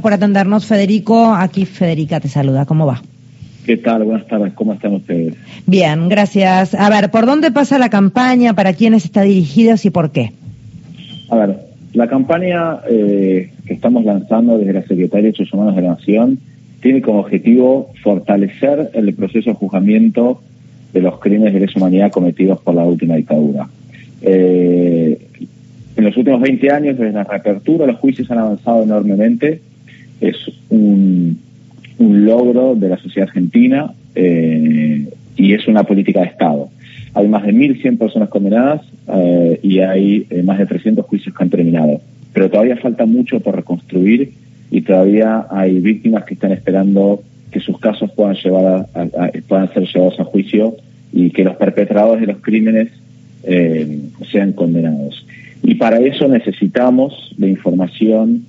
por atendernos, Federico. Aquí Federica te saluda. ¿Cómo va? ¿Qué tal? Buenas tardes. ¿Cómo están ustedes? Bien, gracias. A ver, ¿por dónde pasa la campaña? ¿Para quiénes está dirigida y por qué? A ver, la campaña eh, que estamos lanzando desde la Secretaría de Derechos Humanos de la Nación tiene como objetivo fortalecer el proceso de juzgamiento de los crímenes de lesa humanidad cometidos por la última dictadura. Eh, en los últimos 20 años, desde la reapertura, los juicios han avanzado enormemente. Es un, logro de la sociedad argentina eh, y es una política de Estado. Hay más de 1.100 personas condenadas eh, y hay eh, más de 300 juicios que han terminado. Pero todavía falta mucho por reconstruir y todavía hay víctimas que están esperando que sus casos puedan, llevar puedan ser llevados a juicio y que los perpetradores de los crímenes sean condenados. Y para eso necesitamos de información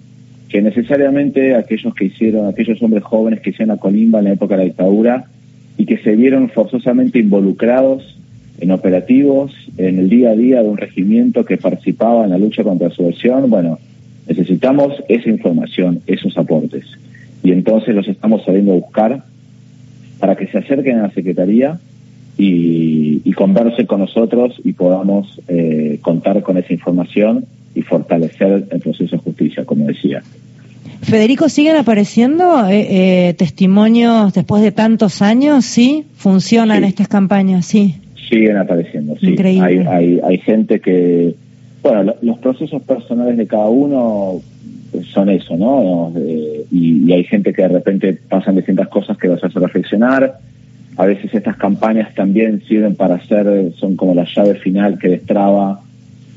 que necesariamente aquellos que hicieron, aquellos hombres jóvenes que hicieron a Colimba en la época de la dictadura y que se vieron forzosamente involucrados en operativos, en el día a día de un regimiento que participaba en la lucha contra la subversión, bueno, necesitamos esa información, esos aportes. Y entonces los estamos saliendo a buscar para que se acerquen a la Secretaría y, y converse con nosotros y podamos eh, contar con esa información y fortalecer el proceso de justicia, como decía. Federico, ¿siguen apareciendo eh, eh, testimonios después de tantos años? ¿Sí? ¿Funcionan estas campañas? Sí. Siguen apareciendo, sí. Increíble. Hay, hay, gente que, bueno, los procesos personales de cada uno son eso, ¿no? y, y, hay gente que de repente pasan distintas cosas que los hace reflexionar a veces estas campañas también sirven para hacer, son como la llave final que destraba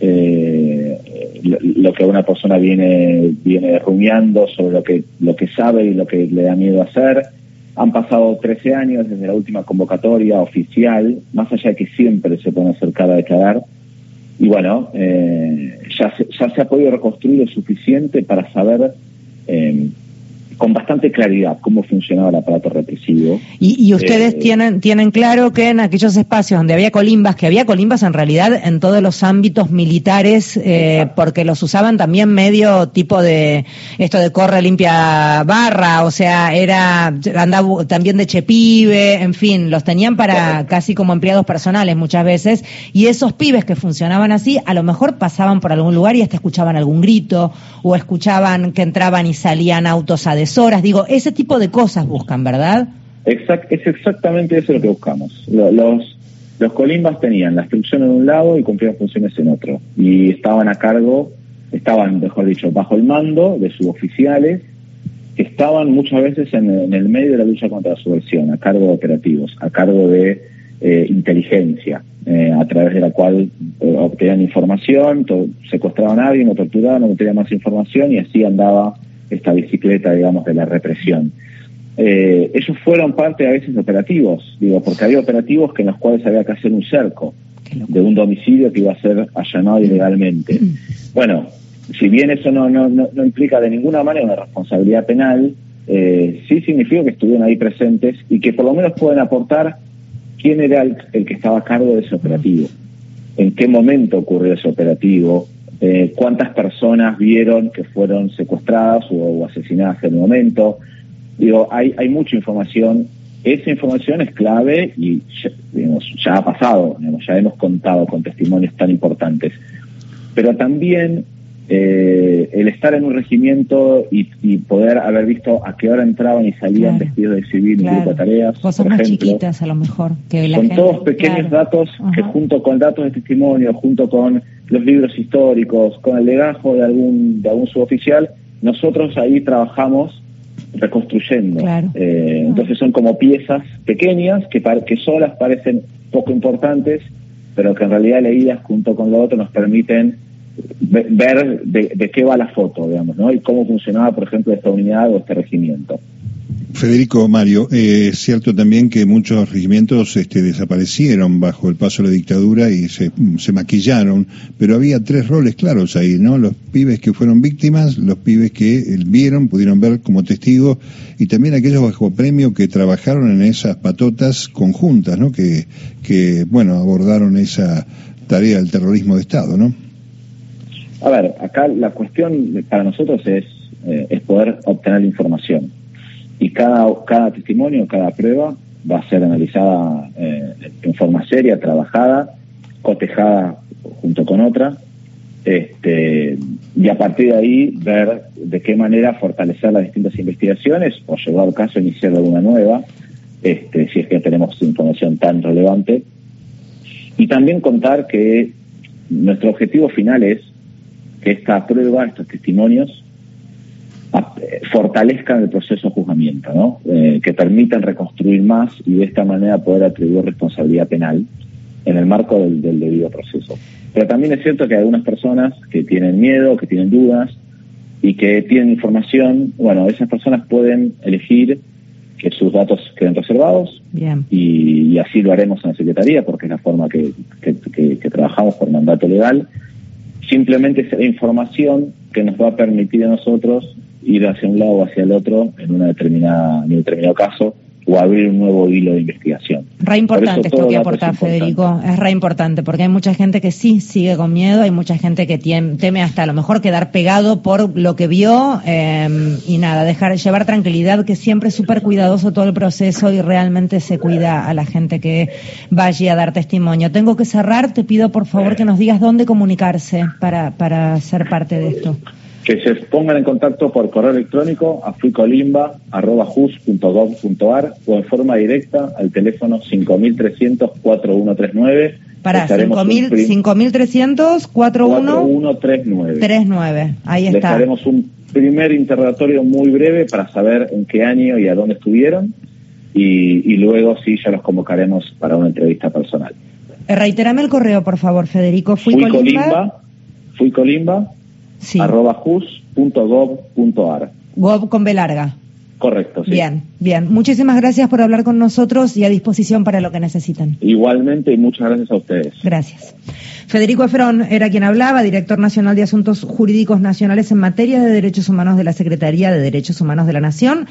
eh, lo, que una persona viene, viene rumiando sobre lo que, lo que sabe y lo que le da miedo hacer. Han pasado 13 años desde la última convocatoria oficial, más allá de que siempre se pueden acercar a declarar. Y bueno, eh, ya, se, ya se ha podido reconstruir lo suficiente para saber eh, con bastante claridad cómo funcionaba el aparato represivo. Y, ustedes eh, tienen, tienen claro que en aquellos espacios donde había colimbas, que había colimbas en realidad en todos los ámbitos militares, eh, porque los usaban también medio tipo de esto de corre limpia barra, o sea, era andaba también de chepibe, en fin, los tenían para casi como empleados personales muchas veces, y esos pibes que funcionaban así, a lo mejor pasaban por algún lugar y hasta escuchaban algún grito, o escuchaban que entraban y salían autos a digo, ese tipo de cosas buscan, ¿verdad? Exact, es exactamente eso lo que buscamos. Los, los colimbas tenían la instrucción en un lado y cumplían funciones en otro. Y estaban a cargo, estaban, mejor dicho, bajo el mando de suboficiales que estaban muchas veces en, el medio de la lucha contra la subversión, a cargo de operativos, a cargo de eh, inteligencia, eh, a través de la cual eh, obtenían información, secuestraban a alguien o torturaban, obtenían más información y así andaba esta bicicleta, digamos, de la represión. Eh, ellos fueron parte a veces de operativos, digo, porque había operativos que en los cuales había que hacer un cerco de un domicilio que iba a ser allanado ilegalmente. Bueno, si bien eso no, no, no, implica de ninguna manera una responsabilidad penal, eh, sí significa que estuvieron ahí presentes y que por lo menos pueden aportar quién era el, el que estaba a cargo de ese operativo, en qué momento ocurrió ese operativo, eh, cuántas personas vieron que fueron secuestradas o, asesinadas en el momento. Digo, hay, hay mucha información. Esa información es clave y ya, ha pasado, ya hemos contado con testimonios tan importantes. Pero también eh, el estar en un regimiento y, poder haber visto a qué hora entraban y salían vestidos de civil en grupo de tareas. Cosas más chiquitas a lo mejor. Que la con todos pequeños datos que junto con datos de testimonio, junto con los libros históricos, con el legajo de algún, de algún suboficial, nosotros ahí trabajamos reconstruyendo. Eh, entonces son como piezas pequeñas que, que solas parecen poco importantes, pero que en realidad leídas junto con lo otro nos permiten ver de, qué va la foto, digamos, ¿no? Y cómo funcionaba, por ejemplo, esta unidad o este regimiento. Federico Mario, eh, es cierto también que muchos regimientos este, desaparecieron bajo el paso de la dictadura y se, se, maquillaron, pero había tres roles claros ahí, ¿no? Los pibes que fueron víctimas, los pibes que eh, vieron, pudieron ver como testigos, y también aquellos bajo premio que trabajaron en esas patotas conjuntas, ¿no? Que, que bueno, abordaron esa tarea del terrorismo de Estado, ¿no? A ver, acá la cuestión para nosotros es eh, es poder obtener información. Y cada, cada testimonio, cada prueba va a ser analizada eh, en forma seria, trabajada, cotejada junto con otra, este, y a partir de ahí ver de qué manera fortalecer las distintas investigaciones o llegar al caso iniciar alguna nueva, este, si es que tenemos información tan relevante. Y también contar que nuestro objetivo final es que esta prueba, estos testimonios, fortalezcan el proceso de juzgamiento, ¿no? Eh, que permitan reconstruir más y de esta manera poder atribuir responsabilidad penal en el marco del, debido proceso. Pero también es cierto que hay algunas personas que tienen miedo, que tienen dudas y que tienen información, bueno, esas personas pueden elegir que sus datos queden reservados Y, así lo haremos en la Secretaría porque es la forma que, que trabajamos por mandato legal. Simplemente será información que nos va a permitir a nosotros ir hacia un lado o hacia el otro en, una determinada, en un determinado caso o abrir un nuevo hilo de investigación. Re importante esto que aporta Federico, es re importante, porque hay mucha gente que sí sigue con miedo, hay mucha gente que teme hasta a lo mejor quedar pegado por lo que vio em, y nada, dejar llevar tranquilidad, que siempre es súper cuidadoso todo el proceso y realmente se cuida a la gente que vaya a dar testimonio. Tengo que cerrar, te pido por favor que nos digas dónde comunicarse para, para ser parte de esto que se pongan en contacto por correo electrónico a fuicolimba.jus.gov.ar o en forma directa al teléfono 5300-4139. Para 5300-4139. Ahí está. Les haremos un primer interrogatorio muy breve para saber en qué año y a dónde estuvieron y, luego sí ya los convocaremos para una entrevista personal. Eh, reiterame el correo, por favor, Federico. Fuicolimba. Fuicolimba sí. arroba jus.gov.ar. Gov con B larga. Correcto, sí. Bien, bien. Muchísimas gracias por hablar con nosotros y a disposición para lo que necesiten. Igualmente y muchas gracias a ustedes. Gracias. Federico Efrón era quien hablaba, director nacional de Asuntos Jurídicos Nacionales en materia de derechos humanos de la Secretaría de Derechos Humanos de la Nación.